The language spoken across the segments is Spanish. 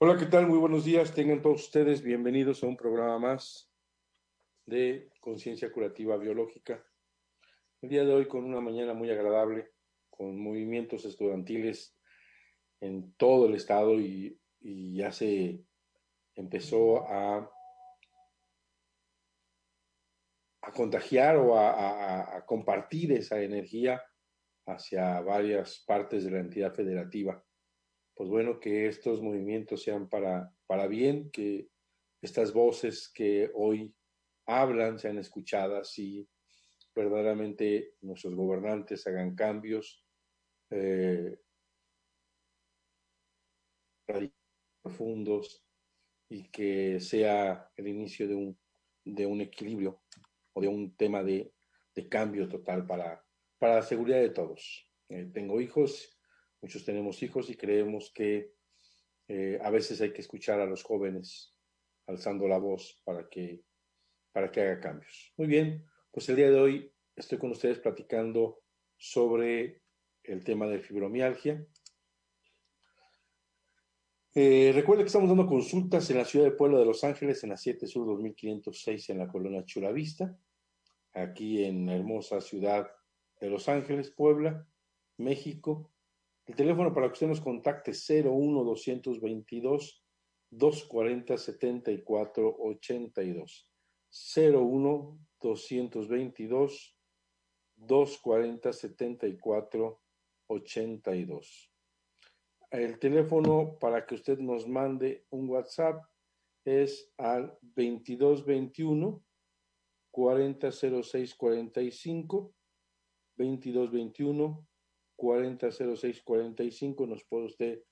Hola, ¿qué tal? Muy buenos días. Tengan todos ustedes bienvenidos a un programa más de conciencia curativa biológica. El día de hoy con una mañana muy agradable, con movimientos estudiantiles en todo el estado y, ya se empezó a, contagiar o a compartir esa energía hacia varias partes de la entidad federativa pues bueno, que estos movimientos sean para, para bien, que estas voces que hoy hablan sean escuchadas y verdaderamente nuestros gobernantes hagan cambios eh, profundos y que sea el inicio de un, de un equilibrio o de un tema de, de cambio total para, para la seguridad de todos. Eh, tengo hijos Muchos tenemos hijos y creemos que eh, a veces hay que escuchar a los jóvenes alzando la voz para que, para que haga cambios. Muy bien, pues el día de hoy estoy con ustedes platicando sobre el tema de fibromialgia. Eh, recuerden que estamos dando consultas en la ciudad de Pueblo de Los Ángeles, en la 7 Sur 2506, en la colonia Chulavista, aquí en la hermosa ciudad de Los Ángeles, Puebla, México. El teléfono para que usted nos contacte es 01 222 240 74 82. 01 222 240 74 82. El teléfono para que usted nos mande un WhatsApp es al 2221 4006 45 2221 400645 nos puede usted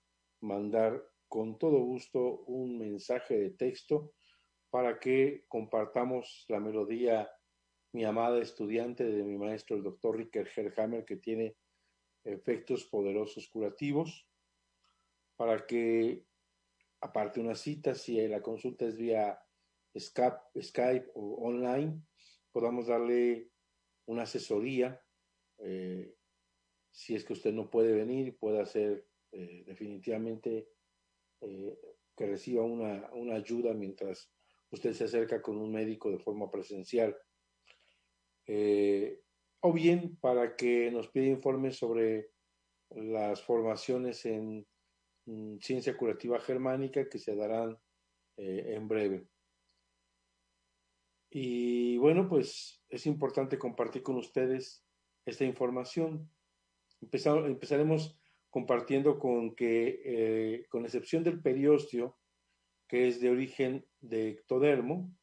mandar con todo gusto un mensaje de texto para que compartamos la melodía mi amada estudiante de mi maestro el doctor Ricker Herhammer que tiene efectos poderosos curativos para que aparte una cita si la consulta es vía Skype, o online podamos darle una asesoría eh, si es que usted no puede venir, puede hacer eh, definitivamente eh, que reciba una, ayuda mientras usted se acerca con un médico de forma presencial. Eh, o bien para que nos pida informes sobre las formaciones en mm, ciencia curativa germánica que se darán en breve. Y bueno, pues es importante compartir con ustedes esta información empezaremos compartiendo con que, eh, con excepción del periósteo, que es de origen de ectodermo,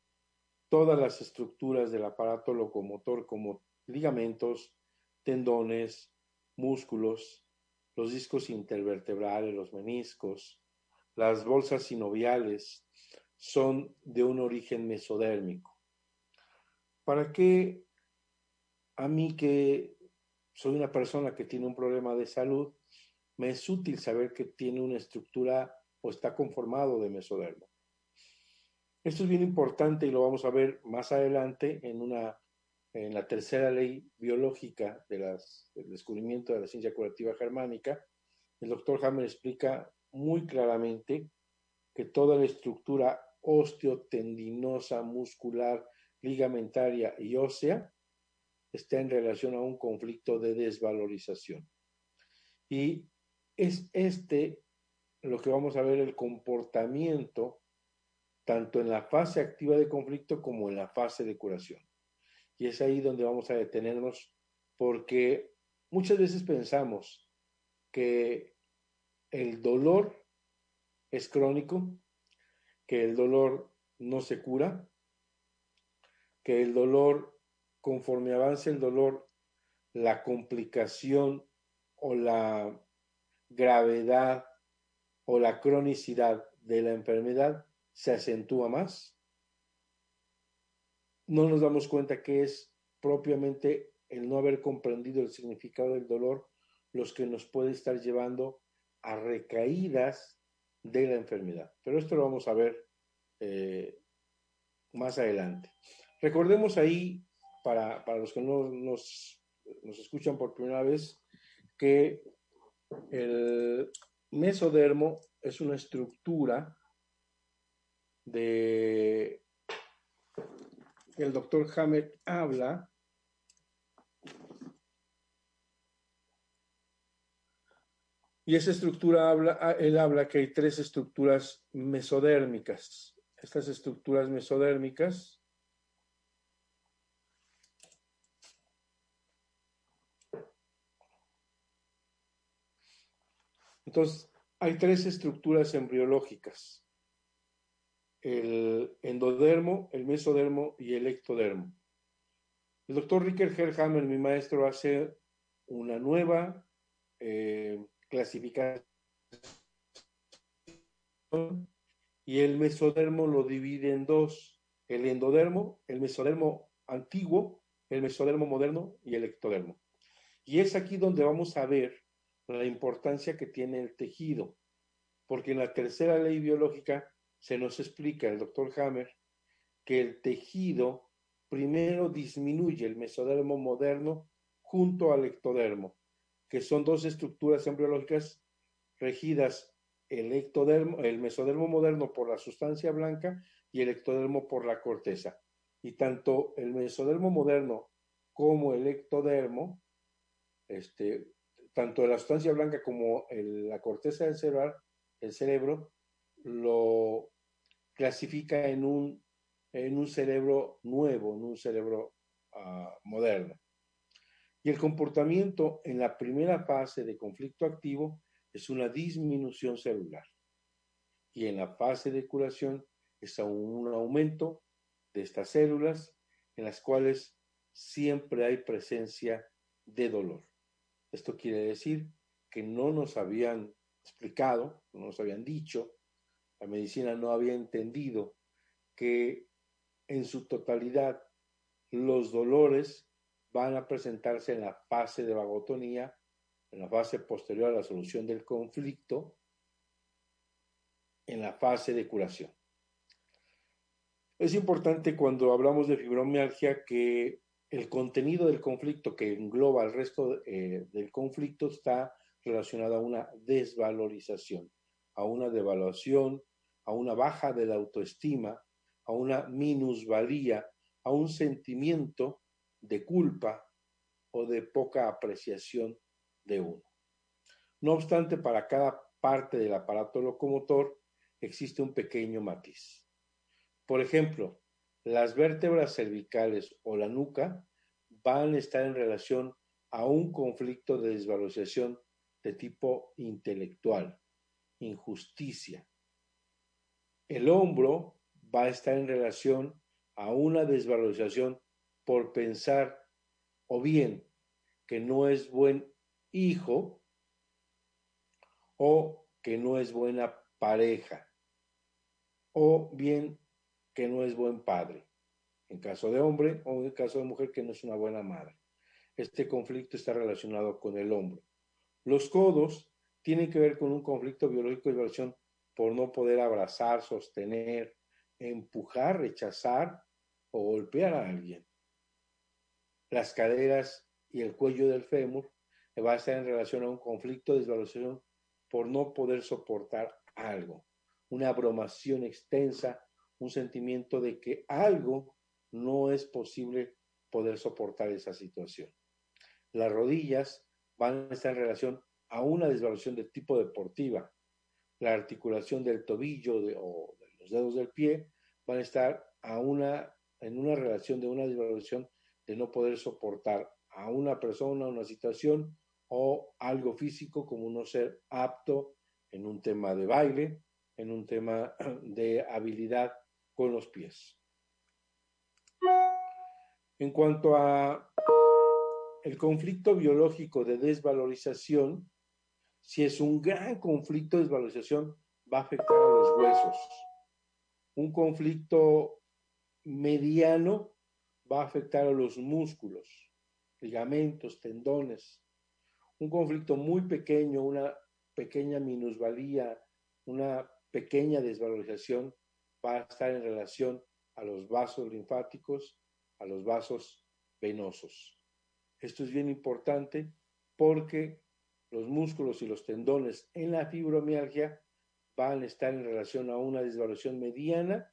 todas las estructuras del aparato locomotor como ligamentos, tendones, músculos, los discos intervertebrales, los meniscos, las bolsas sinoviales, son de un origen mesodérmico. ¿Para qué a mí que soy una persona que tiene un problema de salud, me es útil saber que tiene una estructura o está conformado de mesodermo? Esto es bien importante y lo vamos a ver más adelante en una en la tercera ley biológica del descubrimiento de la ciencia curativa germánica. El doctor Hammer explica muy claramente que toda la estructura osteotendinosa, muscular, ligamentaria y ósea está en relación a un conflicto de desvalorización. Y es este lo que vamos a ver el comportamiento tanto en la fase activa de conflicto como en la fase de curación. Y es ahí donde vamos a detenernos porque muchas veces pensamos que el dolor es crónico, que el dolor no se cura, que el dolor, conforme avance el dolor, la complicación o la gravedad o la cronicidad de la enfermedad se acentúa más. No nos damos cuenta que es propiamente el no haber comprendido el significado del dolor los que nos puede estar llevando a recaídas de la enfermedad. Pero esto lo vamos a ver eh, más adelante. Recordemos ahí, para, para los que no nos, nos escuchan por primera vez, que el mesodermo es una estructura de el doctor Hammett habla y esa estructura habla, él habla que hay tres estructuras mesodérmicas. Estas estructuras mesodérmicas Entonces, hay tres estructuras embriológicas el endodermo, el mesodermo y el ectodermo. El doctor Ricker Herhammer, mi maestro, hace una nueva eh, clasificación y el mesodermo lo divide en dos, el endodermo, el mesodermo antiguo, el mesodermo moderno y el ectodermo. Y es aquí donde vamos a ver la importancia que tiene el tejido, porque en la tercera ley biológica se nos explica el doctor Hammer que el tejido primero disminuye el mesodermo moderno junto al ectodermo, que son dos estructuras embriológicas regidas el ectodermo, el mesodermo moderno por la sustancia blanca y el ectodermo por la corteza. Y tanto el mesodermo moderno como el ectodermo, este, tanto la sustancia blanca como la corteza del cerebro, el cerebro, lo clasifica en un, en un cerebro nuevo, en un cerebro ah, moderno. Y el comportamiento en la primera fase de conflicto activo es una disminución celular. Y en la fase de curación es un aumento de estas células en las cuales siempre hay presencia de dolor. Esto quiere decir que no nos habían explicado, no nos habían dicho la medicina no había entendido que en su totalidad los dolores van a presentarse en la fase de vagotonía, en la fase posterior a la solución del conflicto, en la fase de curación. Es importante cuando hablamos de fibromialgia que el contenido del conflicto que engloba el resto eh, del conflicto está relacionado a una desvalorización, a una devaluación a una baja de la autoestima, a una minusvalía, a un sentimiento de culpa o de poca apreciación de uno. No obstante, para cada parte del aparato locomotor existe un pequeño matiz. Por ejemplo, las vértebras cervicales o la nuca van a estar en relación a un conflicto de desvalorización de tipo intelectual, injusticia, el hombro va a estar en relación a una desvalorización por pensar o bien que no es buen hijo o que no es buena pareja o bien que no es buen padre, en caso de hombre o en caso de mujer que no es una buena madre. Este conflicto está relacionado con el hombro. Los codos tienen que ver con un conflicto biológico de evaluación por no poder abrazar, sostener, empujar, rechazar o golpear a alguien. Las caderas y el cuello del fémur va a estar en relación a un conflicto de desvalorización por no poder soportar algo, una abrumación extensa, un sentimiento de que algo no es posible poder soportar esa situación. Las rodillas van a estar en relación a una desvalorización de tipo deportiva. La articulación del tobillo o de los dedos del pie van a estar a una, en una relación de una desvalorización de no poder soportar a una persona, una situación o algo físico como no ser apto en un tema de baile, en un tema de habilidad con los pies. En cuanto a el conflicto biológico de desvalorización, si es un gran conflicto de desvalorización, va a afectar a los huesos. Un conflicto mediano va a afectar a los músculos, ligamentos, tendones. Un conflicto muy pequeño, una pequeña minusvalía, una pequeña desvalorización va a estar en relación a los vasos linfáticos, a los vasos venosos. Esto es bien importante porque los músculos y los tendones en la fibromialgia van a estar en relación a una desvalorización mediana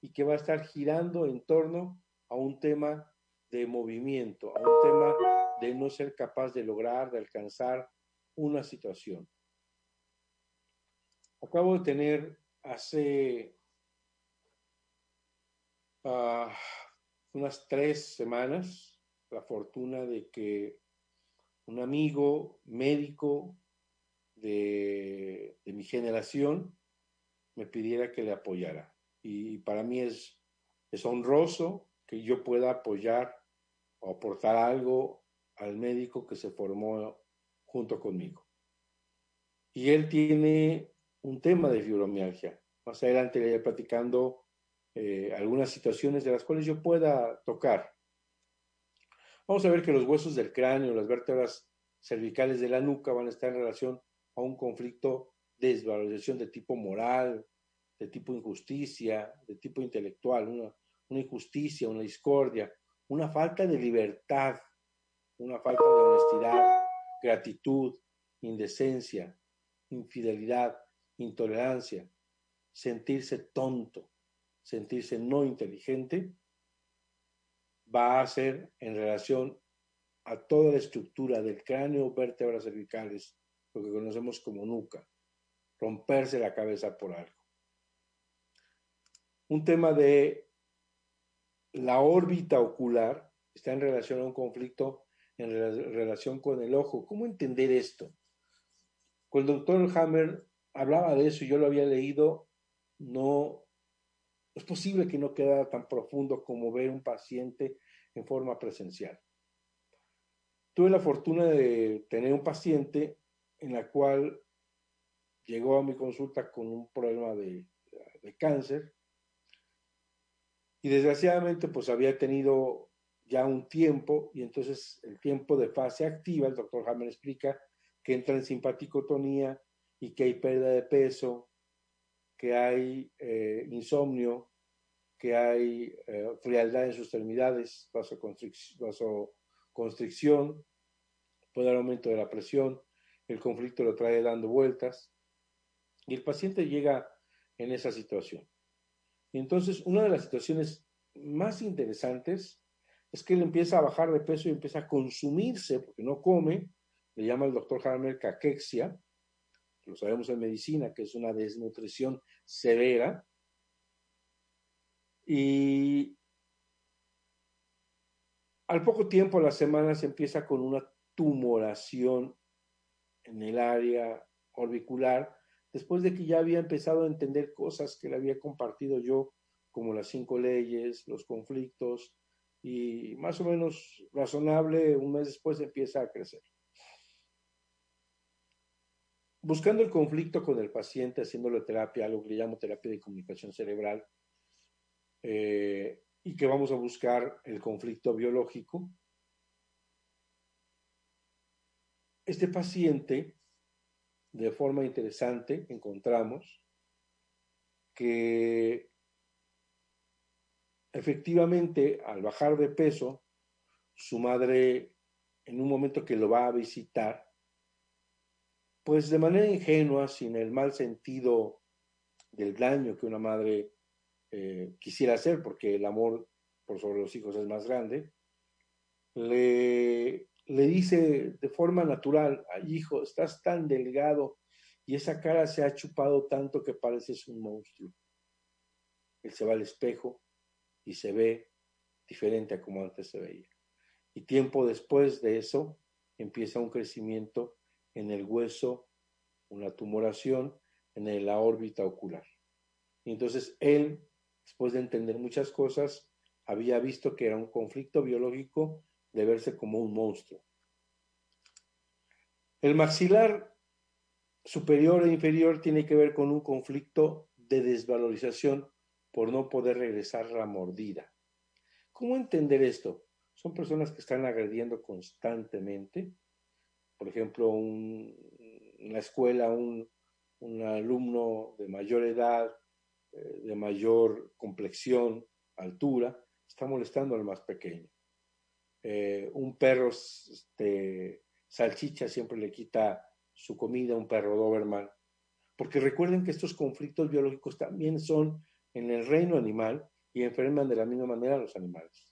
y que va a estar girando en torno a un tema de movimiento, a un tema de no ser capaz de lograr, de alcanzar una situación. Acabo de tener hace uh, unas tres semanas la fortuna de que un amigo médico de, mi generación me pidiera que le apoyara. Y para mí es, es honroso que yo pueda apoyar o aportar algo al médico que se formó junto conmigo. Y él tiene un tema de fibromialgia. Más adelante le iré platicando eh, algunas situaciones de las cuales yo pueda tocar. Vamos a ver que los huesos del cráneo, las vértebras cervicales de la nuca van a estar en relación a un conflicto de desvalorización de tipo moral, de tipo injusticia, de tipo intelectual, una, una injusticia, una discordia, una falta de libertad, una falta de honestidad, gratitud, indecencia, infidelidad, intolerancia, sentirse tonto, sentirse no inteligente, va a ser en relación a toda la estructura del cráneo, vértebras cervicales, lo que conocemos como nuca, romperse la cabeza por algo. Un tema de la órbita ocular está en relación a un conflicto en relación con el ojo. ¿Cómo entender esto? Cuando el doctor Hammer hablaba de eso yo lo había leído, no es posible que no quedara tan profundo como ver un paciente en forma presencial. Tuve la fortuna de tener un paciente en la cual llegó a mi consulta con un problema de, de cáncer y desgraciadamente pues había tenido ya un tiempo y entonces el tiempo de fase activa, el doctor Hammer explica que entra en simpaticotonía y que hay pérdida de peso, que hay eh, insomnio, que hay eh, frialdad en sus extremidades, vasoconstricción, puede haber aumento de la presión, el conflicto lo trae dando vueltas y el paciente llega en esa situación. Y entonces, una de las situaciones más interesantes es que él empieza a bajar de peso y empieza a consumirse, porque no come, le llama el doctor Hammer caquexia, lo sabemos en medicina, que es una desnutrición severa, y al poco tiempo, a las semanas, empieza con una tumoración en el área orbicular, después de que ya había empezado a entender cosas que le había compartido yo, como las cinco leyes, los conflictos y más o menos razonable, un mes después empieza a crecer. Buscando el conflicto con el paciente, haciéndole terapia, algo que le llamo terapia de comunicación cerebral, eh, y que vamos a buscar el conflicto biológico. Este paciente, de forma interesante, encontramos que efectivamente al bajar de peso, su madre, en un momento que lo va a visitar, pues de manera ingenua, sin el mal sentido del daño que una madre eh, quisiera hacer, porque el amor por sobre los hijos es más grande, le, le dice de forma natural, hijo, estás tan delgado y esa cara se ha chupado tanto que pareces un monstruo. Él se va al espejo y se ve diferente a como antes se veía. Y tiempo después de eso empieza un crecimiento en el hueso, una tumoración en la órbita ocular. Y entonces él, después de entender muchas cosas, había visto que era un conflicto biológico de verse como un monstruo. El maxilar superior e inferior tiene que ver con un conflicto de desvalorización por no poder regresar la mordida. ¿Cómo entender esto? Son personas que están agrediendo constantemente. Por ejemplo, en la escuela un, alumno de mayor edad, eh, de mayor complexión, altura, está molestando al más pequeño. Eh, un perro este, salchicha siempre le quita su comida a un perro Doberman. Porque recuerden que estos conflictos biológicos también son en el reino animal y enferman de la misma manera a los animales.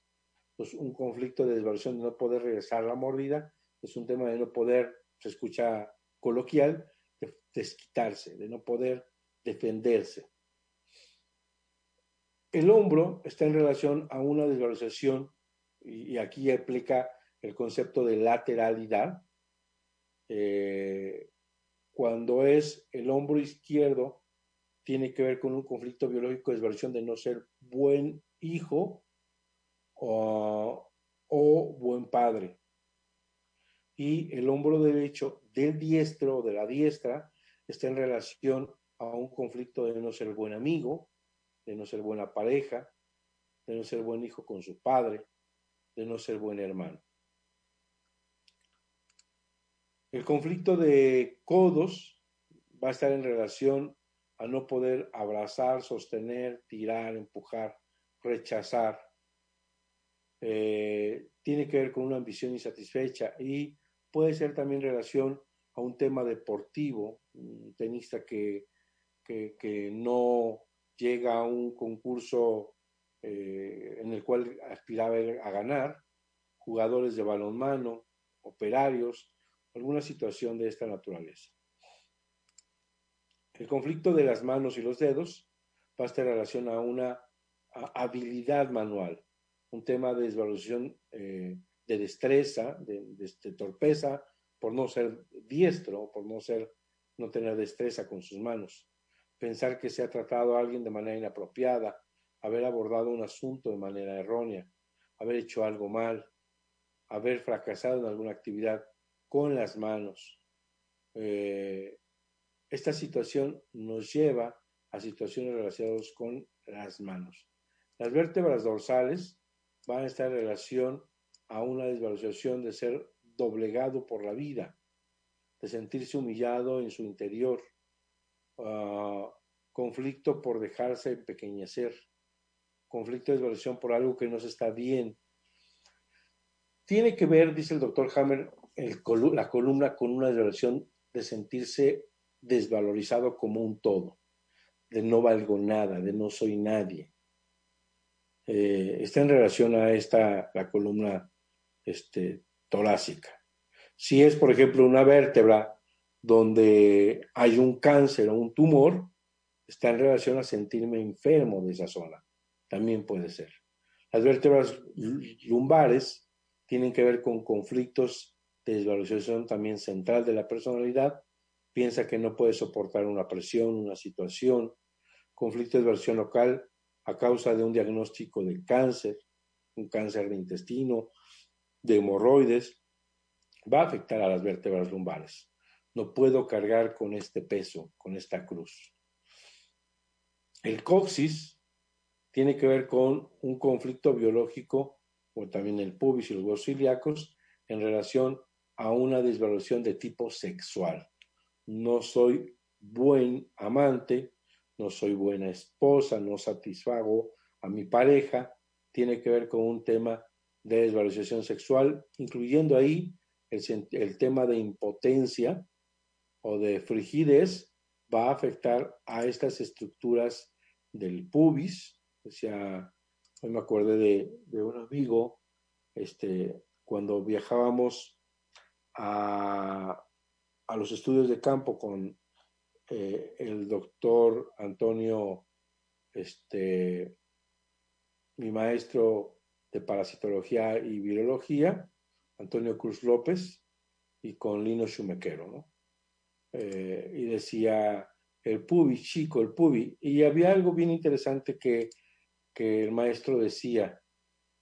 Entonces, un conflicto de desvaloración de no poder regresar la mordida es un tema de no poder, se escucha coloquial, de desquitarse, de no poder defenderse. El hombro está en relación a una desvalorización, y, aquí aplica el concepto de lateralidad. Eh, cuando es el hombro izquierdo tiene que ver con un conflicto biológico de desvariación de no ser buen hijo o, buen padre. Y el hombro derecho del diestro o de la diestra está en relación a un conflicto de no ser buen amigo, de no ser buena pareja, de no ser buen hijo con su padre, de no ser buen hermano. El conflicto de codos va a estar en relación a no poder abrazar, sostener, tirar, empujar, rechazar. Eh, tiene que ver con una ambición insatisfecha y puede ser también relación a un tema deportivo, un tenista que, que, no llega a un concurso eh, en el cual aspiraba a ganar, jugadores de balonmano, operarios, alguna situación de esta naturaleza. El conflicto de las manos y los dedos va a estar en relación a una habilidad manual, un tema de desvalorización eh, de destreza, de, torpeza, por no ser diestro, por no ser, no tener destreza con sus manos. Pensar que se ha tratado a alguien de manera inapropiada, haber abordado un asunto de manera errónea, haber hecho algo mal, haber fracasado en alguna actividad con las manos, eh, esta situación nos lleva a situaciones relacionadas con las manos. Las vértebras dorsales van a estar en relación a una desvalorización de ser doblegado por la vida, de sentirse humillado en su interior, ah, conflicto por dejarse empequeñecer, conflicto de desvalorización por algo que no se está bien. Tiene que ver, dice el doctor Hammer, la columna con una desvalorización de sentirse desvalorizado como un todo, de no valgo nada, de no soy nadie. Eh, está en relación a esta, la columna este, torácica. Si es, por ejemplo, una vértebra donde hay un cáncer o un tumor, está en relación a sentirme enfermo de esa zona. También puede ser. Las vértebras lumbares tienen que ver con conflictos de desvalorización también central de la personalidad piensa que no puede soportar una presión, una situación, conflicto de versión local a causa de un diagnóstico de cáncer, un cáncer de intestino, de hemorroides, va a afectar a las vértebras lumbares. No puedo cargar con este peso, con esta cruz. El coxis tiene que ver con un conflicto biológico, o también el pubis y los huesos ilíacos, en relación a una desvalorización de tipo sexual. No soy buen amante, no soy buena esposa, no satisfago a mi pareja, tiene que ver con un tema de desvalorización sexual, incluyendo ahí el, tema de impotencia o de frigidez, va a afectar a estas estructuras del pubis. O hoy me acordé de, un amigo, este, cuando viajábamos a, a los estudios de campo con eh, el doctor Antonio, este, mi maestro de parasitología y virología, Antonio Cruz López, y con Lino Chumequero, ¿no? Eh, y decía el pubi, chico, el pubi. Y había algo bien interesante que, que el maestro decía,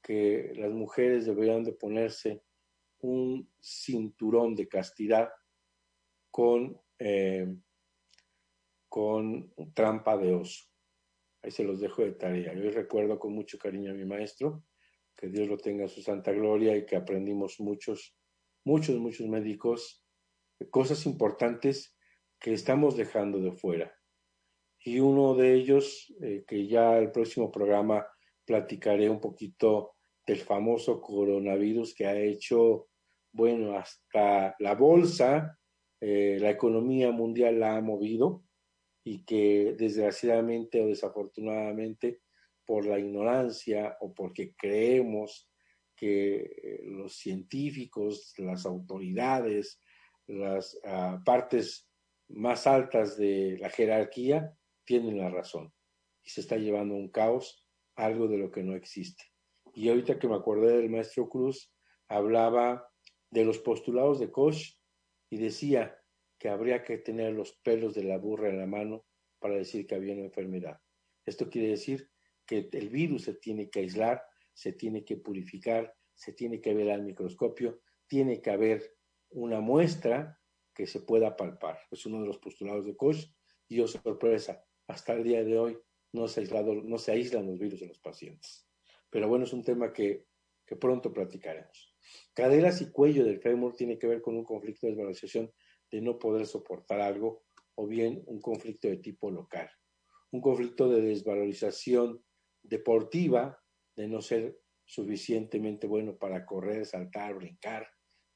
que las mujeres deberían de ponerse un cinturón de castidad con eh, con trampa de oso. Ahí se los dejo de tarea. Yo recuerdo con mucho cariño a mi maestro, que Dios lo tenga en su santa gloria y que aprendimos muchos, muchos, muchos médicos, cosas importantes que estamos dejando de fuera. Y uno de ellos, eh, que ya el próximo programa platicaré un poquito del famoso coronavirus que ha hecho, bueno, hasta la bolsa, eh, la economía mundial la ha movido y que desgraciadamente o desafortunadamente por la ignorancia o porque creemos que eh, los científicos, las autoridades, las ah, partes más altas de la jerarquía tienen la razón y se está llevando un caos, algo de lo que no existe. Y ahorita que me acordé del maestro Cruz, hablaba de los postulados de Koch y decía, que habría que tener los pelos de la burra en la mano para decir que había una enfermedad. Esto quiere decir que el virus se tiene que aislar, se tiene que purificar, se tiene que ver al microscopio, tiene que haber una muestra que se pueda palpar. Es uno de los postulados de Koch y, oh sorpresa, hasta el día de hoy no se, aislado, no se aíslan los virus de los pacientes. Pero bueno, es un tema que, que pronto platicaremos. Caderas y cuello del fémur tiene que ver con un conflicto de desvalorización de no poder soportar algo o bien un conflicto de tipo local. Un conflicto de desvalorización deportiva, de no ser suficientemente bueno para correr, saltar, brincar,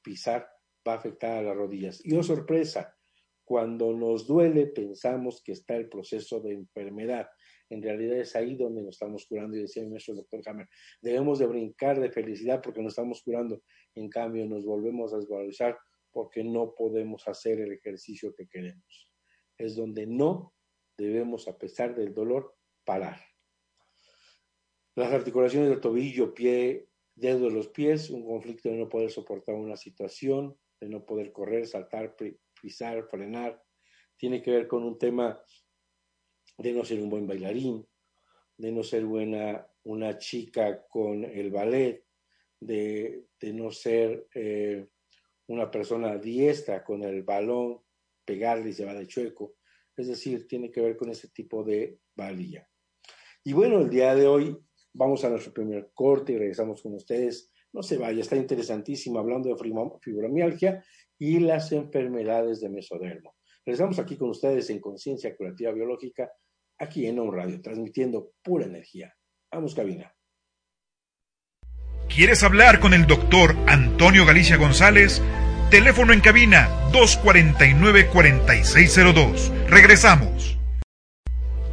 pisar, va a afectar a las rodillas. Y oh sorpresa, cuando nos duele pensamos que está el proceso de enfermedad. En realidad es ahí donde nos estamos curando y decía mi maestro doctor Hammer, debemos de brincar de felicidad porque nos estamos curando. En cambio nos volvemos a desvalorizar porque no podemos hacer el ejercicio que queremos. Es donde no debemos, a pesar del dolor, parar. Las articulaciones del tobillo, pie, dedo de los pies, un conflicto de no poder soportar una situación, de no poder correr, saltar, pisar, frenar, tiene que ver con un tema de no ser un buen bailarín, de no ser buena una chica con el ballet, de, no ser eh, una persona diestra con el balón, pegarle y se va de chueco. Es decir, tiene que ver con ese tipo de valía. Y bueno, el día de hoy vamos a nuestro primer corte y regresamos con ustedes. No se vaya, está interesantísimo hablando de fibromialgia y las enfermedades de mesodermo. Regresamos aquí con ustedes en Conciencia Curativa Biológica, aquí en On Radio, transmitiendo pura energía. Vamos, cabina. ¿Quieres hablar con el doctor Antonio Galicia González? Teléfono en cabina 249-4602. Regresamos.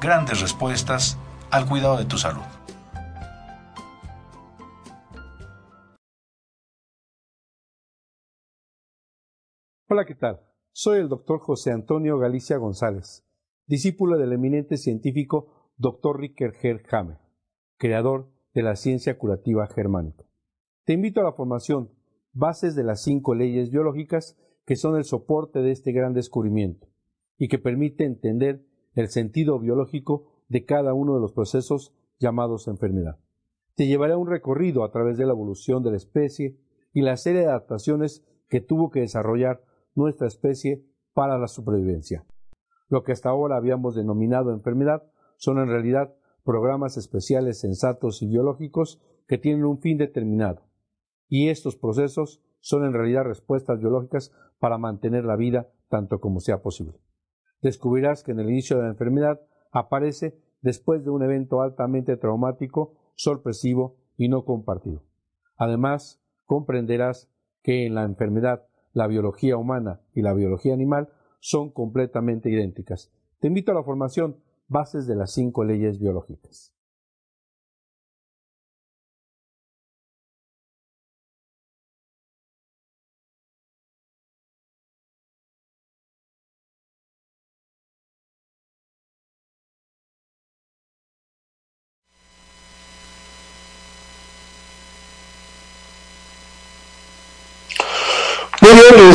grandes respuestas al cuidado de tu salud. Hola, ¿qué tal? Soy el doctor José Antonio Galicia González, discípulo del eminente científico Dr. Ricker Hammer, creador de la ciencia curativa germánica. Te invito a la formación Bases de las cinco leyes biológicas que son el soporte de este gran descubrimiento y que permite entender el sentido biológico de cada uno de los procesos llamados enfermedad. Te llevaré a un recorrido a través de la evolución de la especie y la serie de adaptaciones que tuvo que desarrollar nuestra especie para la supervivencia. Lo que hasta ahora habíamos denominado enfermedad son en realidad programas especiales sensatos y biológicos que tienen un fin determinado. Y estos procesos son en realidad respuestas biológicas para mantener la vida tanto como sea posible. Descubrirás que en el inicio de la enfermedad aparece después de un evento altamente traumático, sorpresivo y no compartido. Además, comprenderás que en la enfermedad la biología humana y la biología animal son completamente idénticas. Te invito a la formación Bases de las cinco leyes biológicas.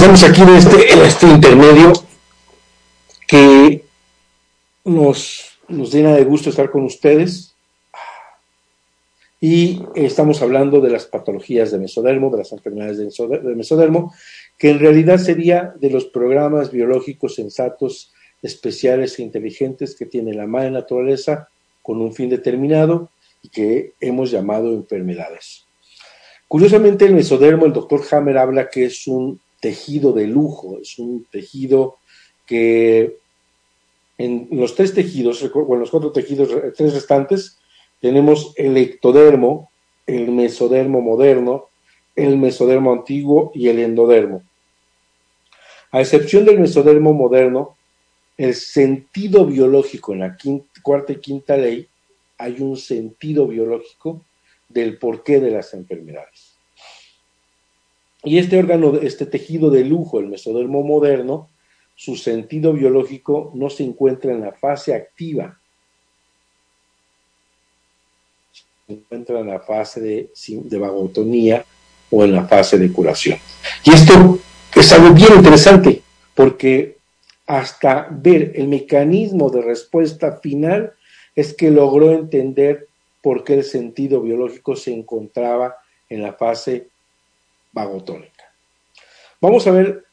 Regresamos aquí en este, en este intermedio que nos, nos llena de gusto estar con ustedes. Y estamos hablando de las patologías de mesodermo, de las enfermedades de mesodermo, que en realidad sería de los programas biológicos sensatos, especiales e inteligentes que tiene la madre naturaleza con un fin determinado y que hemos llamado enfermedades. Curiosamente, el mesodermo, el doctor Hammer habla que es un tejido de lujo, es un tejido que en los tres tejidos, bueno, los cuatro tejidos, tres restantes, tenemos el ectodermo, el mesodermo moderno, el mesodermo antiguo y el endodermo. A excepción del mesodermo moderno, el sentido biológico en la cuarta y quinta ley, hay un sentido biológico del porqué de las enfermedades. Y este órgano, este tejido de lujo, el mesodermo moderno, su sentido biológico no se encuentra en la fase activa, se encuentra en la fase de, vagotonía o en la fase de curación. Y esto es algo bien interesante, porque hasta ver el mecanismo de respuesta final es que logró entender por qué el sentido biológico se encontraba en la fase Vamos a ver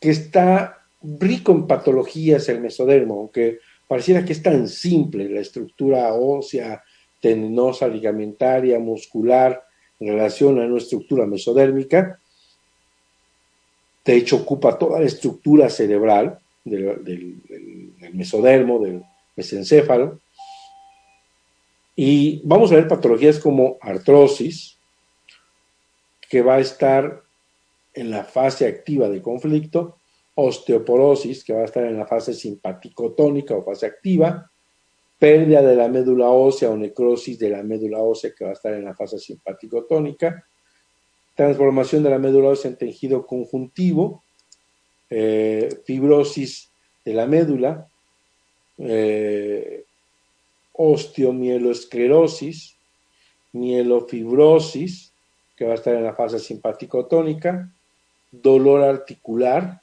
que está rico en patologías el mesodermo, aunque pareciera que es tan simple la estructura ósea, tendinosa, ligamentaria, muscular, en relación a nuestra estructura mesodérmica. De hecho, ocupa toda la estructura cerebral del, del mesodermo, del mesencéfalo. Y vamos a ver patologías como artrosis, que va a estar en la fase activa de conflicto, osteoporosis, que va a estar en la fase simpaticotónica o fase activa, pérdida de la médula ósea o necrosis de la médula ósea, que va a estar en la fase simpaticotónica, transformación de la médula ósea en tejido conjuntivo, eh, fibrosis de la médula, eh, osteomielosclerosis, mielofibrosis, que va a estar en la fase simpático-tónica, dolor articular,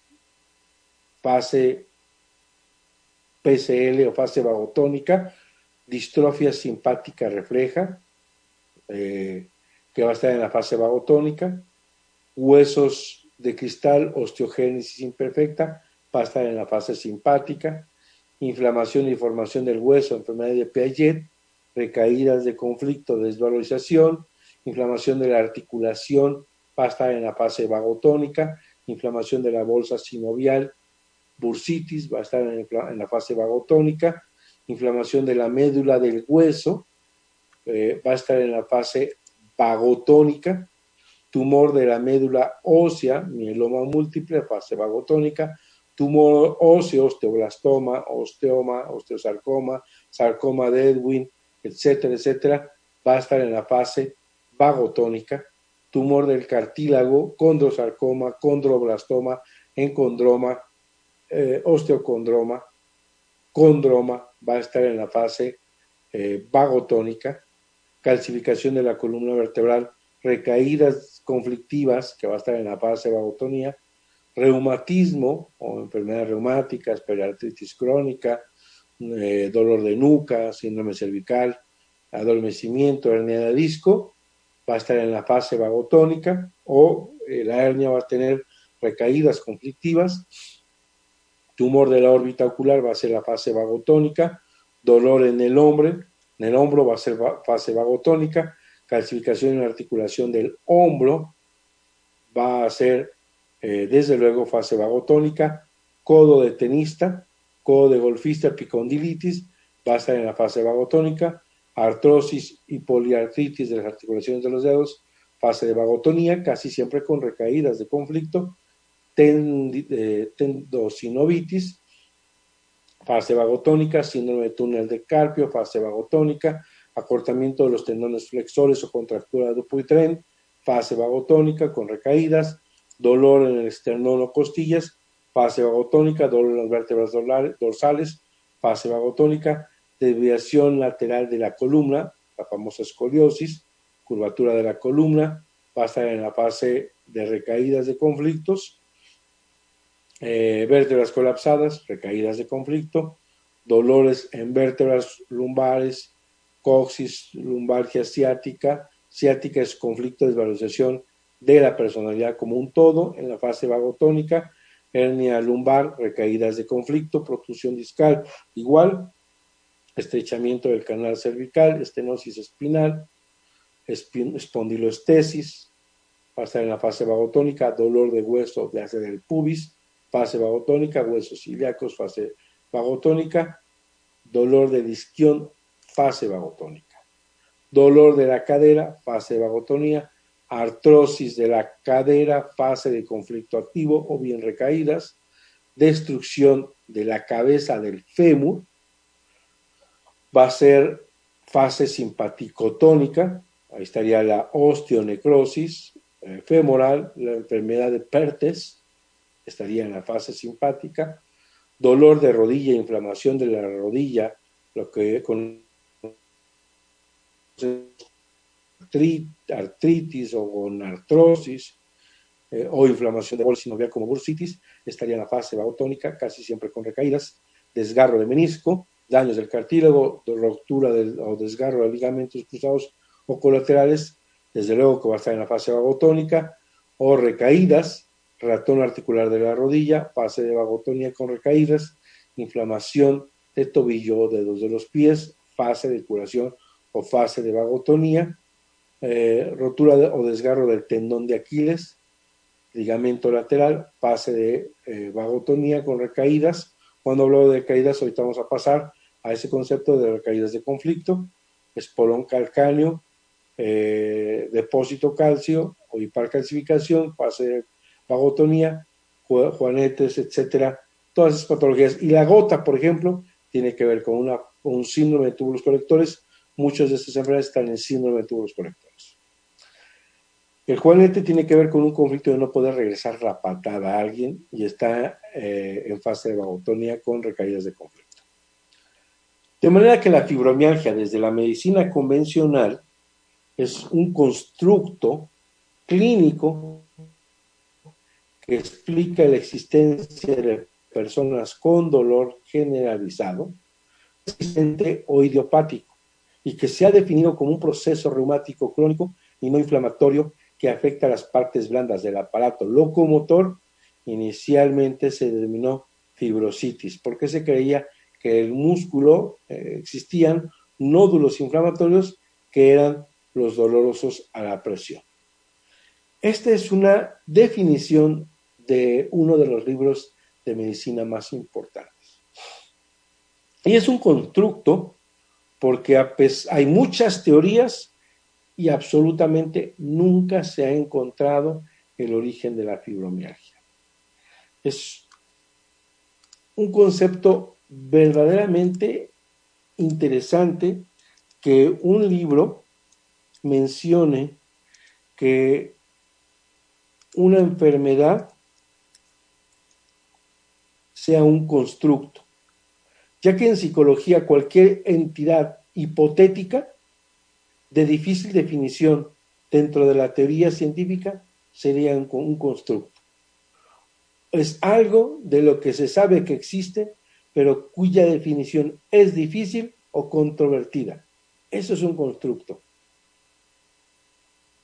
fase PCL o fase vagotónica, distrofia simpática refleja, eh, que va a estar en la fase vagotónica, huesos de cristal, osteogénesis imperfecta, va a estar en la fase simpática, inflamación y formación del hueso, enfermedad de Piaget, recaídas de conflicto, desvalorización, inflamación de la articulación va a estar en la fase vagotónica, inflamación de la bolsa sinovial, bursitis va a estar en, la fase vagotónica, inflamación de la médula del hueso eh, va a estar en la fase vagotónica, tumor de la médula ósea, mieloma múltiple, fase vagotónica, tumor óseo, osteoblastoma, osteoma, osteosarcoma, sarcoma de Edwin, etcétera, etcétera, va a estar en la fase vagotónica, tumor del cartílago, condrosarcoma, condroblastoma, encondroma, eh, osteocondroma, condroma, va a estar en la fase eh, vagotónica, calcificación de la columna vertebral, recaídas conflictivas, que va a estar en la fase vagotonía, reumatismo o enfermedades reumáticas, periartritis crónica, eh, dolor de nuca, síndrome cervical, adormecimiento, hernia de disco, va a estar en la fase vagotónica o eh, la hernia va a tener recaídas conflictivas, tumor de la órbita ocular va a ser la fase vagotónica, dolor en el hombro, en el hombro va a ser fase vagotónica, calcificación en la articulación del hombro va a ser eh, desde luego fase vagotónica, codo de tenista, codo de golfista, epicondilitis, va a estar en la fase vagotónica, artrosis y poliartritis de las articulaciones de los dedos, fase de vagotonía, casi siempre con recaídas de conflicto, eh, fase vagotónica, síndrome de túnel de carpio, fase vagotónica, acortamiento de los tendones flexores o contractura de Dupuytren, fase vagotónica con recaídas, dolor en el esternón o costillas, fase vagotónica, dolor en las vértebras dorsales, fase vagotónica, desviación lateral de la columna, la famosa escoliosis, curvatura de la columna, va a en la fase de recaídas de conflictos, eh, vértebras colapsadas, recaídas de conflicto, dolores en vértebras lumbares, coxis, lumbalgia ciática, ciática es conflicto de desvalorización de la personalidad como un todo en la fase vagotónica, hernia lumbar, recaídas de conflicto, protrusión discal, igual, estrechamiento del canal cervical, estenosis espinal, espondiloestesis, pasa en la fase vagotónica, dolor de hueso de hace del pubis, fase vagotónica, huesos ilíacos, fase vagotónica, dolor de disquión, fase vagotónica, dolor de la cadera, fase vagotonía, artrosis de la cadera, fase de conflicto activo o bien recaídas, destrucción de la cabeza del fémur, va a ser fase simpaticotónica, ahí estaría la osteonecrosis eh, femoral, la enfermedad de Pertes, estaría en la fase simpática, dolor de rodilla, inflamación de la rodilla, lo que con artritis o con artrosis eh, o inflamación de bolsa sinovial como bursitis, estaría en la fase vagotónica, casi siempre con recaídas, desgarro de menisco, daños del cartílago, ruptura o desgarro de ligamentos cruzados o colaterales, desde luego que va a estar en la fase vagotónica, o recaídas, ratón articular de la rodilla, fase de vagotonía con recaídas, inflamación de tobillo o dedos de los pies, fase de curación o fase de vagotonía, eh, rotura o desgarro del tendón de Aquiles, ligamento lateral, fase de eh, vagotonía con recaídas. Cuando hablo de caídas, ahorita vamos a pasar a ese concepto de recaídas de conflicto, espolón calcáneo, eh, depósito calcio o hipercalcificación, fase vagotonía, juanetes, etcétera, todas esas patologías. Y la gota, por ejemplo, tiene que ver con, una, un síndrome de túbulos colectores. Muchas de estas enfermedades están en síndrome de túbulos colectores. El juanete tiene que ver con un conflicto de no poder regresar la patada a alguien y está eh, en fase de vagotonía con recaídas de conflicto. De manera que la fibromialgia desde la medicina convencional es un constructo clínico que explica la existencia de personas con dolor generalizado, resistente o idiopático, y que se ha definido como un proceso reumático crónico y no inflamatorio que afecta a las partes blandas del aparato locomotor, inicialmente se denominó fibrositis, porque se creía que el músculo eh, existían nódulos inflamatorios que eran los dolorosos a la presión. Esta es una definición de uno de los libros de medicina más importantes. Y es un constructo porque hay muchas teorías y absolutamente nunca se ha encontrado el origen de la fibromialgia. Es un concepto verdaderamente interesante que un libro mencione que una enfermedad sea un constructo, ya que en psicología cualquier entidad hipotética de difícil definición dentro de la teoría científica sería un, constructo. Es algo de lo que se sabe que existe, pero cuya definición es difícil o controvertida. Eso es un constructo.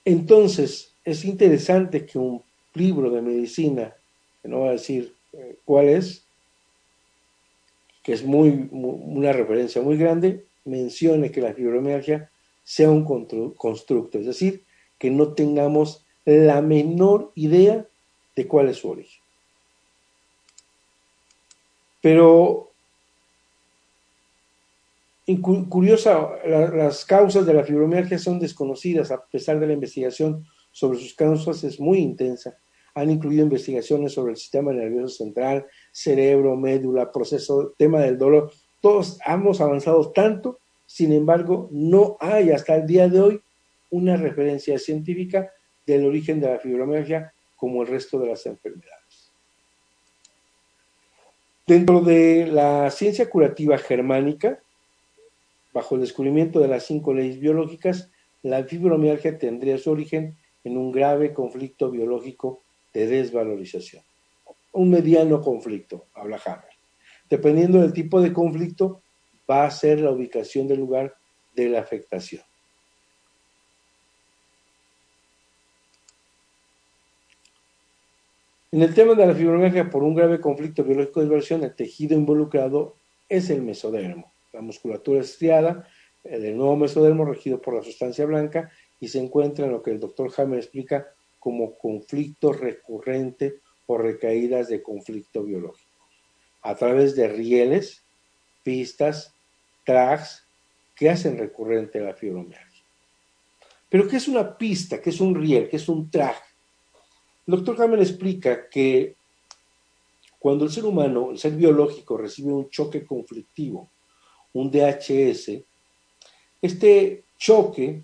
Entonces, es interesante que un libro de medicina, que no voy a decir eh, cuál es, que es muy, una referencia muy grande, mencione que la fibromialgia sea un constructo, es decir, que no tengamos la menor idea de cuál es su origen. Pero curiosa, las causas de la fibromialgia son desconocidas, a pesar de la investigación sobre sus causas es muy intensa. Han incluido investigaciones sobre el sistema nervioso central, cerebro, médula, proceso, tema del dolor. Todos hemos avanzado tanto, sin embargo, no hay hasta el día de hoy una referencia científica del origen de la fibromialgia como el resto de las enfermedades. Dentro de la ciencia curativa germánica, bajo el descubrimiento de las cinco leyes biológicas, la fibromialgia tendría su origen en un grave conflicto biológico de desvalorización. Un mediano conflicto, habla Hammer. Dependiendo del tipo de conflicto, va a ser la ubicación del lugar de la afectación. En el tema de la fibromialgia por un grave conflicto biológico de desvalorización, el tejido involucrado es el mesodermo la musculatura estriada del nuevo mesodermo regido por la sustancia blanca y se encuentra en lo que el doctor Hammer explica como conflicto recurrente o recaídas de conflicto biológico, a través de rieles, pistas, tracks que hacen recurrente la fibromialgia. Pero ¿qué es una pista? ¿Qué es un riel? ¿Qué es un track? Doctor Hammer explica que cuando el ser humano, el ser biológico, recibe un choque conflictivo un DHS, este choque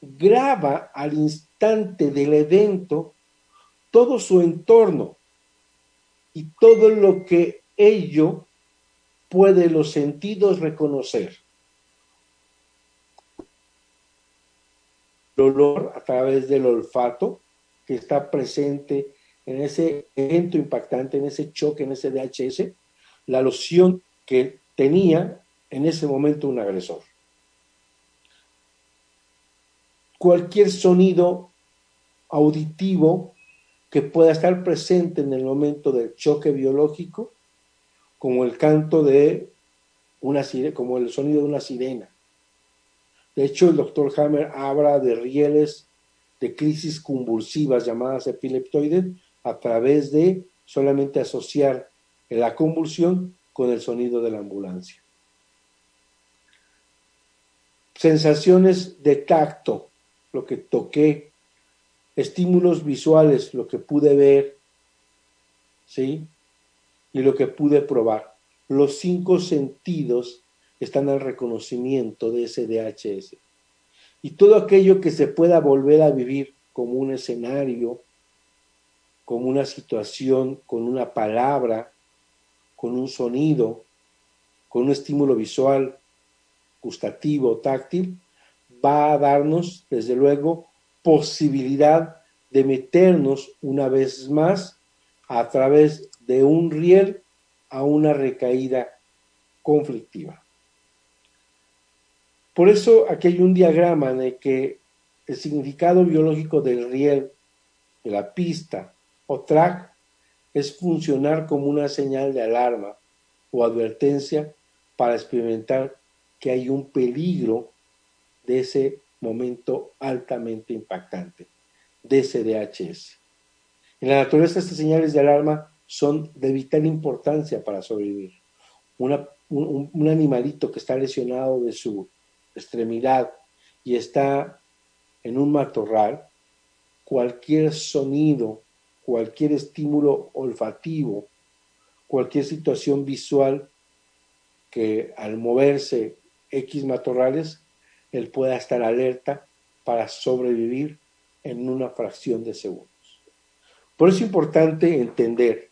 graba al instante del evento todo su entorno y todo lo que ello puede los sentidos reconocer. El olor a través del olfato que está presente en ese evento impactante, en ese choque, en ese DHS, la loción que tenía en ese momento un agresor. Cualquier sonido auditivo que pueda estar presente en el momento del choque biológico, como el canto de una sirena, como el sonido de una sirena. De hecho, el doctor Hammer habla de rieles de crisis convulsivas llamadas epileptoides a través de solamente asociar la convulsión con el sonido de la ambulancia sensaciones de tacto, lo que toqué, estímulos visuales, lo que pude ver, ¿sí? Y lo que pude probar. Los cinco sentidos están al reconocimiento de ese DHS. Y todo aquello que se pueda volver a vivir como un escenario, como una situación, con una palabra, con un sonido, con un estímulo visual, gustativo, táctil, va a darnos, desde luego, posibilidad de meternos una vez más a través de un riel a una recaída conflictiva. Por eso aquí hay un diagrama en el que el significado biológico del riel, de la pista o track, es funcionar como una señal de alarma o advertencia para experimentar que hay un peligro de ese momento altamente impactante, de ese DHS. En la naturaleza estas señales de alarma son de vital importancia para sobrevivir. un, animalito que está lesionado de su extremidad y está en un matorral, cualquier sonido, cualquier estímulo olfativo, cualquier situación visual que al moverse X matorrales, él pueda estar alerta para sobrevivir en una fracción de segundos. Por eso es importante entender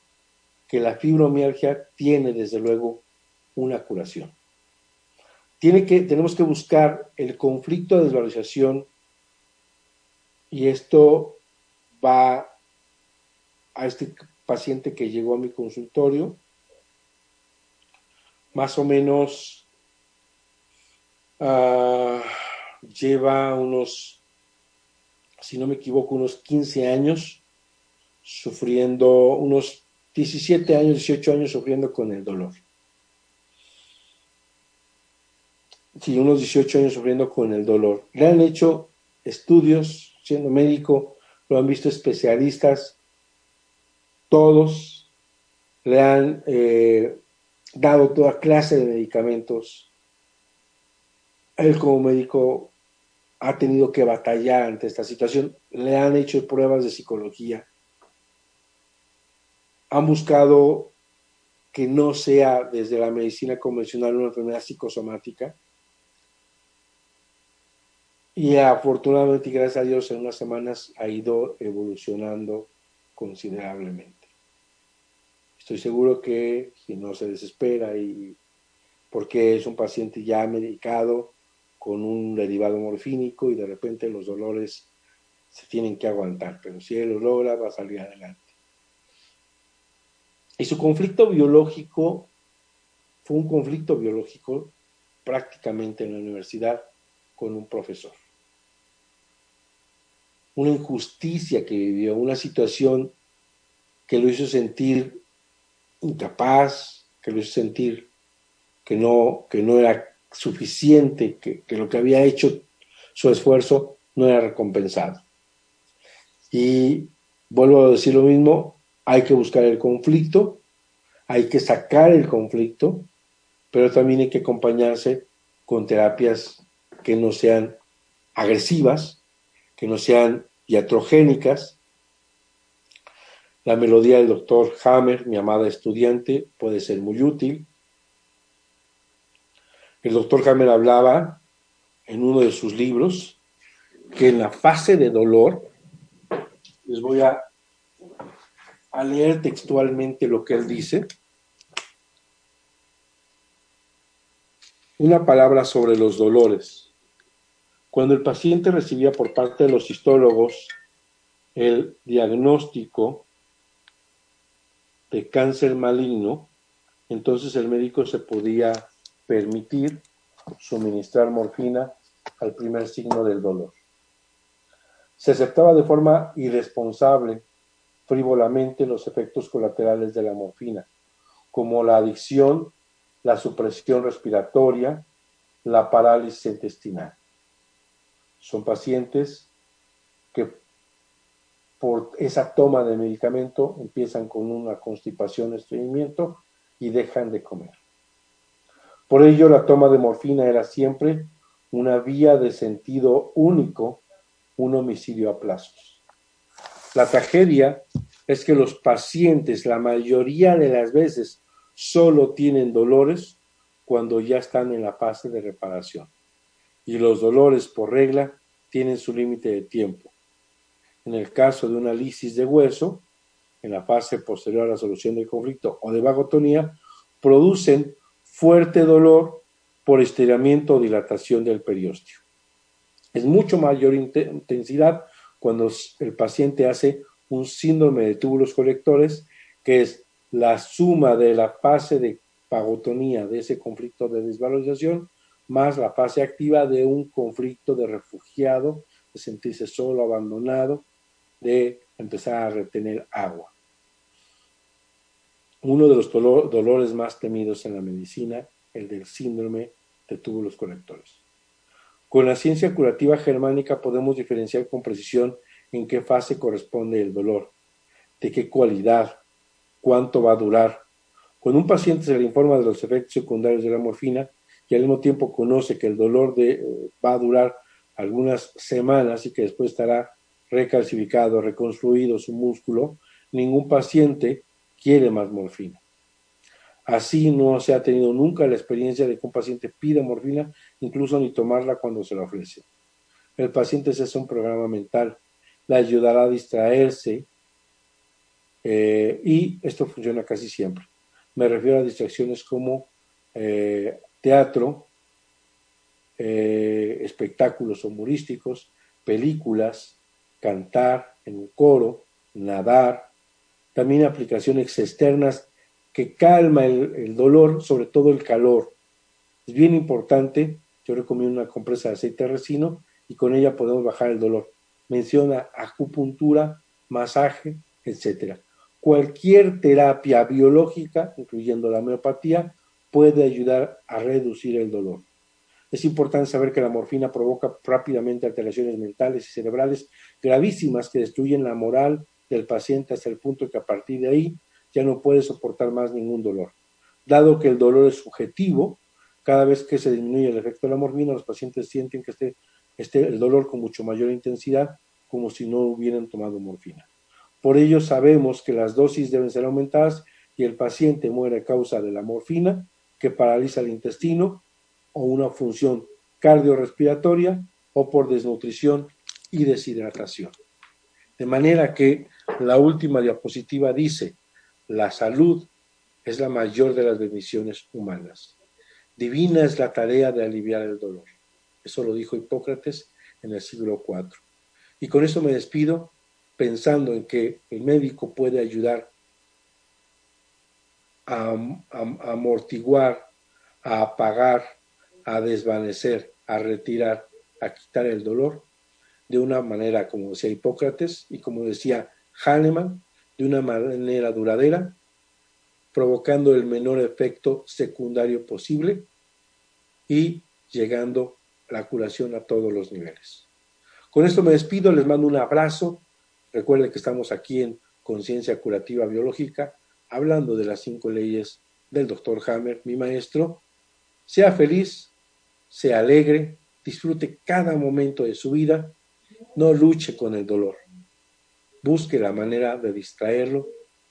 que la fibromialgia tiene desde luego una curación. Tenemos que buscar el conflicto de desvalorización y esto va a este paciente que llegó a mi consultorio, más o menos uh, lleva unos, si no me equivoco, unos 15 años sufriendo, unos 17 años, 18 años sufriendo con el dolor. Sí, unos 18 años sufriendo con el dolor. Le han hecho estudios, siendo médico, lo han visto especialistas, todos le han eh, dado toda clase de medicamentos. Él como médico ha tenido que batallar ante esta situación. Le han hecho pruebas de psicología. Han buscado que no sea desde la medicina convencional una enfermedad psicosomática. Y afortunadamente, gracias a Dios, en unas semanas ha ido evolucionando considerablemente. Estoy seguro que si no se desespera y porque es un paciente ya medicado con un derivado morfínico y de repente los dolores se tienen que aguantar, pero si él lo logra va a salir adelante. Y su conflicto biológico fue un conflicto biológico prácticamente en la universidad con un profesor. Una injusticia que vivió, una situación que lo hizo sentir incapaz, que lo hizo sentir que no, que no era suficiente, que, que lo que había hecho su esfuerzo no era recompensado. Y vuelvo a decir lo mismo, hay que buscar el conflicto, hay que sacar el conflicto, pero también hay que acompañarse con terapias que no sean agresivas, que no sean iatrogénicas, la melodía del doctor Hammer, mi amada estudiante, puede ser muy útil. El doctor Hammer hablaba en uno de sus libros que en la fase de dolor, les voy a, a leer textualmente lo que él dice, una palabra sobre los dolores. Cuando el paciente recibía por parte de los histólogos el diagnóstico de cáncer maligno, entonces el médico se podía permitir suministrar morfina al primer signo del dolor. Se aceptaba de forma irresponsable, frívolamente, los efectos colaterales de la morfina, como la adicción, la supresión respiratoria, la parálisis intestinal. Son pacientes que por esa toma de medicamento empiezan con una constipación, estreñimiento y dejan de comer. Por ello, la toma de morfina era siempre una vía de sentido único, un homicidio a plazos. La tragedia es que los pacientes la mayoría de las veces solo tienen dolores cuando ya están en la fase de reparación. Y los dolores por regla tienen su límite de tiempo en el caso de una lisis de hueso, en la fase posterior a la solución del conflicto o de vagotonía, producen fuerte dolor por estiramiento o dilatación del periósteo. Es mucho mayor intensidad cuando el paciente hace un síndrome de túbulos colectores, que es la suma de la fase de vagotonía de ese conflicto de desvalorización más la fase activa de un conflicto de refugiado, de sentirse solo, abandonado, de empezar a retener agua. Uno de los dolores más temidos en la medicina, el del síndrome de túbulos conectores. Con la ciencia curativa germánica podemos diferenciar con precisión en qué fase corresponde el dolor, de qué cualidad, cuánto va a durar. Cuando un paciente se le informa de los efectos secundarios de la morfina y al mismo tiempo conoce que el dolor de, va a durar algunas semanas y que después estará recalcificado, reconstruido su músculo, ningún paciente quiere más morfina. Así no se ha tenido nunca la experiencia de que un paciente pida morfina, incluso ni tomarla cuando se la ofrece. El paciente se hace un programa mental, le ayudará a distraerse Eh, y esto funciona casi siempre. Me refiero a distracciones como eh, teatro, eh, espectáculos humorísticos, películas, cantar en un coro, nadar, también aplicaciones externas que calma el, dolor, sobre todo el calor. Es bien importante, yo recomiendo una compresa de aceite de resino y con ella podemos bajar el dolor. Menciona acupuntura, masaje, etc. Cualquier terapia biológica, incluyendo la homeopatía, puede ayudar a reducir el dolor. Es importante saber que la morfina provoca rápidamente alteraciones mentales y cerebrales gravísimas que destruyen la moral del paciente hasta el punto que a partir de ahí ya no puede soportar más ningún dolor. Dado que el dolor es subjetivo, cada vez que se disminuye el efecto de la morfina, los pacientes sienten que esté, esté el dolor con mucho mayor intensidad, como si no hubieran tomado morfina. Por ello sabemos que las dosis deben ser aumentadas y el paciente muere a causa de la morfina, que paraliza el intestino, o una función cardiorrespiratoria, o por desnutrición y deshidratación. De manera que la última diapositiva dice, la salud es la mayor de las bendiciones humanas. Divina es la tarea de aliviar el dolor. Eso lo dijo Hipócrates en el siglo IV. Y con eso me despido pensando en que el médico puede ayudar a, amortiguar, a apagar, a desvanecer, a retirar, a quitar el dolor de una manera, como decía Hipócrates y como decía Hahnemann, de una manera duradera, provocando el menor efecto secundario posible y llegando la curación a todos los niveles. Con esto me despido, les mando un abrazo. Recuerden que estamos aquí en Conciencia Curativa Biológica, hablando de las cinco leyes del doctor Hammer, mi maestro. Sea feliz, sea alegre, disfrute cada momento de su vida, no luche con el dolor busque la manera de distraerlo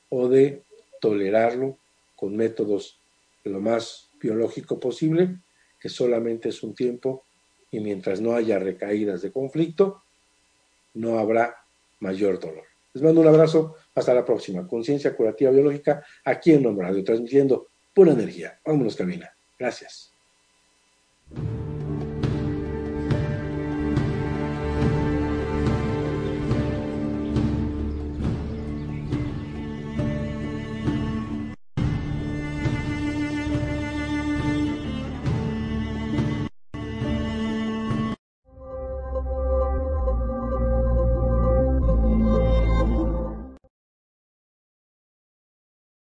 o de tolerarlo con métodos lo más biológico posible, que solamente es un tiempo y mientras no haya recaídas de conflicto, no habrá mayor dolor. Les mando un abrazo, hasta la próxima. Conciencia curativa biológica aquí en Nombre Radio, transmitiendo pura energía. Vámonos, cabina. Gracias.